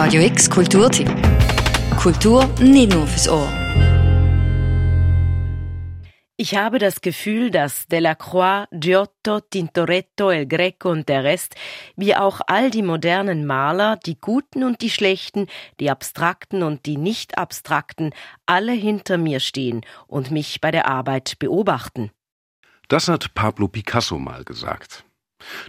Radio X Kulturtipp. Kultur nicht nur fürs Ohr. Ich habe das Gefühl, dass Delacroix, Giotto, Tintoretto, El Greco und der Rest, wie auch all die modernen Maler, die guten und die schlechten, die abstrakten und die nicht abstrakten, alle hinter mir stehen und mich bei der Arbeit beobachten. Das hat Pablo Picasso mal gesagt.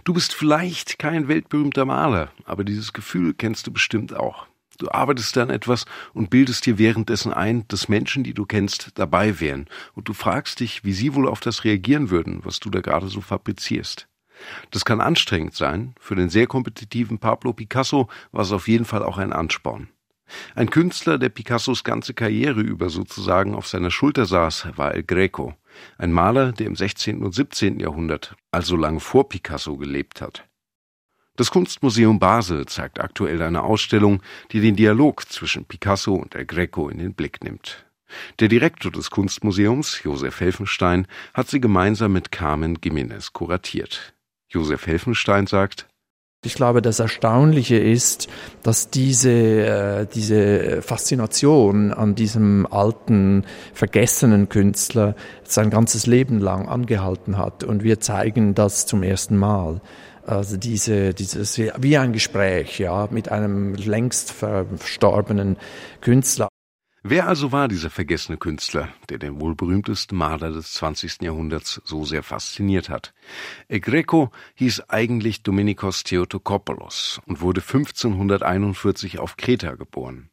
Du bist vielleicht kein weltberühmter Maler, aber dieses Gefühl kennst du bestimmt auch. Du arbeitest dann etwas und bildest dir währenddessen ein, dass Menschen, die du kennst, dabei wären. Und du fragst dich, wie sie wohl auf das reagieren würden, was du da gerade so fabrizierst. Das kann anstrengend sein. Für den sehr kompetitiven Pablo Picasso war es auf jeden Fall auch ein Ansporn. Ein Künstler, der Picassos ganze Karriere über sozusagen auf seiner Schulter saß, war El Greco. Ein Maler, der im 16. und 17. Jahrhundert, also lange vor Picasso, gelebt hat. Das Kunstmuseum Basel zeigt aktuell eine Ausstellung, die den Dialog zwischen Picasso und El Greco in den Blick nimmt. Der Direktor des Kunstmuseums, Josef Helfenstein, hat sie gemeinsam mit Carmen Gimenez kuratiert. Josef Helfenstein sagt, ich glaube, das Erstaunliche ist, dass diese, äh, diese Faszination an diesem alten, vergessenen Künstler sein ganzes Leben lang angehalten hat. Und wir zeigen das zum ersten Mal. Also diese, dieses, wie ein Gespräch, ja, mit einem längst verstorbenen Künstler. Wer also war dieser vergessene Künstler, der den wohl berühmtesten Maler des 20. Jahrhunderts so sehr fasziniert hat? El Greco hieß eigentlich Dominikos Theotokopoulos und wurde 1541 auf Kreta geboren.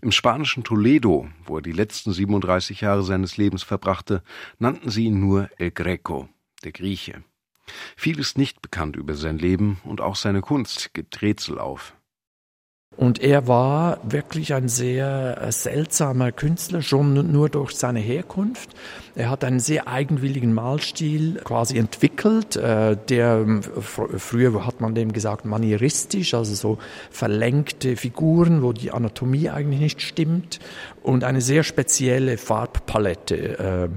Im spanischen Toledo, wo er die letzten 37 Jahre seines Lebens verbrachte, nannten sie ihn nur El Greco, der Grieche. Viel ist nicht bekannt über sein Leben und auch seine Kunst gibt Rätsel auf. Und er war wirklich ein sehr äh, seltsamer Künstler, schon nur durch seine Herkunft. Er hat einen sehr eigenwilligen Malstil quasi entwickelt, äh, der ähm, früher hat man dem gesagt manieristisch, also so verlängte Figuren, wo die Anatomie eigentlich nicht stimmt und eine sehr spezielle Farbpalette, äh,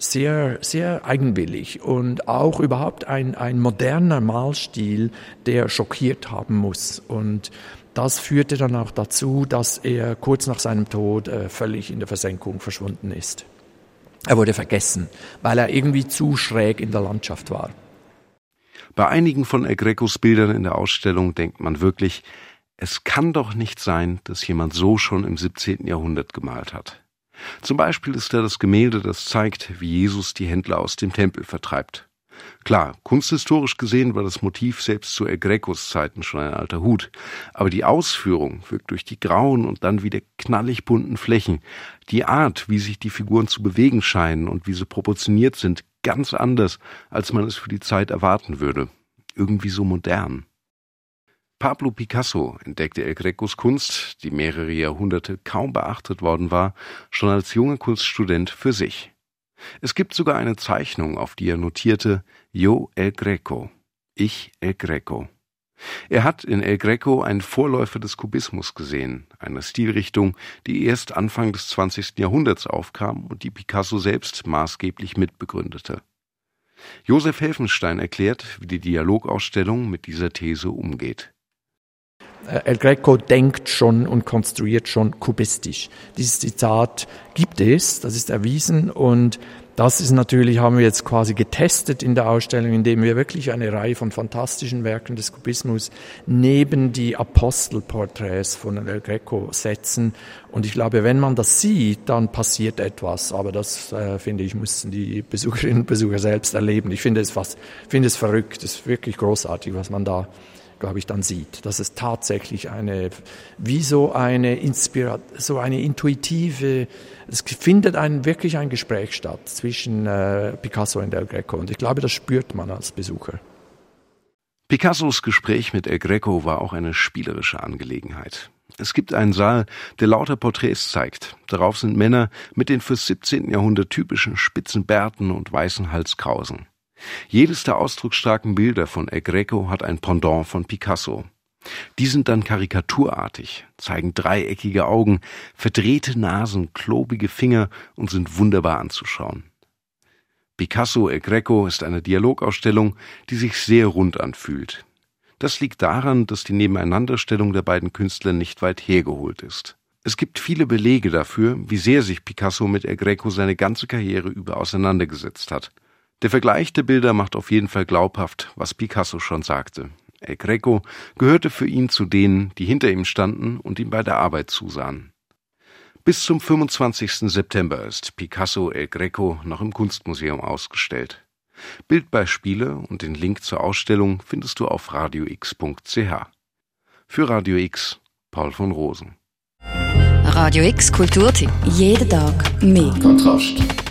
sehr sehr eigenwillig und auch überhaupt ein ein moderner Malstil, der schockiert haben muss und das führte dann auch dazu, dass er kurz nach seinem Tod äh, völlig in der Versenkung verschwunden ist. Er wurde vergessen, weil er irgendwie zu schräg in der Landschaft war. Bei einigen von El Grecos Bildern in der Ausstellung denkt man wirklich, es kann doch nicht sein, dass jemand so schon im 17. Jahrhundert gemalt hat. Zum Beispiel ist da das Gemälde, das zeigt, wie Jesus die Händler aus dem Tempel vertreibt. Klar, kunsthistorisch gesehen war das Motiv selbst zu El Grecos Zeiten schon ein alter Hut, aber die Ausführung wirkt durch die grauen und dann wieder knallig bunten Flächen, die Art, wie sich die Figuren zu bewegen scheinen und wie sie proportioniert sind, ganz anders, als man es für die Zeit erwarten würde. Irgendwie so modern. Pablo Picasso entdeckte El Grecos Kunst, die mehrere Jahrhunderte kaum beachtet worden war, schon als junger Kunststudent für sich. Es gibt sogar eine Zeichnung, auf die er notierte Yo El Greco, ich El Greco. Er hat in El Greco einen Vorläufer des Kubismus gesehen, einer Stilrichtung, die erst Anfang des 20. Jahrhunderts aufkam und die Picasso selbst maßgeblich mitbegründete. Josef Helfenstein erklärt, wie die Dialogausstellung mit dieser These umgeht. Äh, El Greco denkt schon und konstruiert schon kubistisch. Dieses Zitat gibt es, das ist erwiesen und das ist natürlich, haben wir jetzt quasi getestet in der Ausstellung, indem wir wirklich eine Reihe von fantastischen Werken des Kubismus neben die Apostelporträts von El Greco setzen. Und ich glaube, wenn man das sieht, dann passiert etwas. Aber das, äh, finde ich, müssen die Besucherinnen und Besucher selbst erleben. Ich finde es fast, finde es verrückt. Es ist wirklich großartig, was man da glaube ich, dann sieht, dass es tatsächlich eine, wie so eine Inspiration, so eine intuitive, es findet ein, wirklich ein Gespräch statt zwischen äh, Picasso und El Greco und ich glaube, das spürt man als Besucher. Picassos Gespräch mit El Greco war auch eine spielerische Angelegenheit. Es gibt einen Saal, der lauter Porträts zeigt. Darauf sind Männer mit den fürs 17. Jahrhundert typischen spitzen Bärten und weißen Halskrausen. Jedes der ausdrucksstarken Bilder von El Greco hat ein Pendant von Picasso. Die sind dann karikaturartig, zeigen dreieckige Augen, verdrehte Nasen, klobige Finger und sind wunderbar anzuschauen. Picasso El Greco ist eine Dialogausstellung, die sich sehr rund anfühlt. Das liegt daran, dass die Nebeneinanderstellung der beiden Künstler nicht weit hergeholt ist. Es gibt viele Belege dafür, wie sehr sich Picasso mit El Greco seine ganze Karriere über auseinandergesetzt hat. Der Vergleich der Bilder macht auf jeden Fall glaubhaft, was Picasso schon sagte. El Greco gehörte für ihn zu denen, die hinter ihm standen und ihm bei der Arbeit zusahen. Bis zum 25. September ist Picasso El Greco noch im Kunstmuseum ausgestellt. Bildbeispiele und den Link zur Ausstellung findest du auf radiox.ch. Für Radio X, Paul von Rosen. Radio X Kulturtipp. Jeden Tag mehr. Kontrast.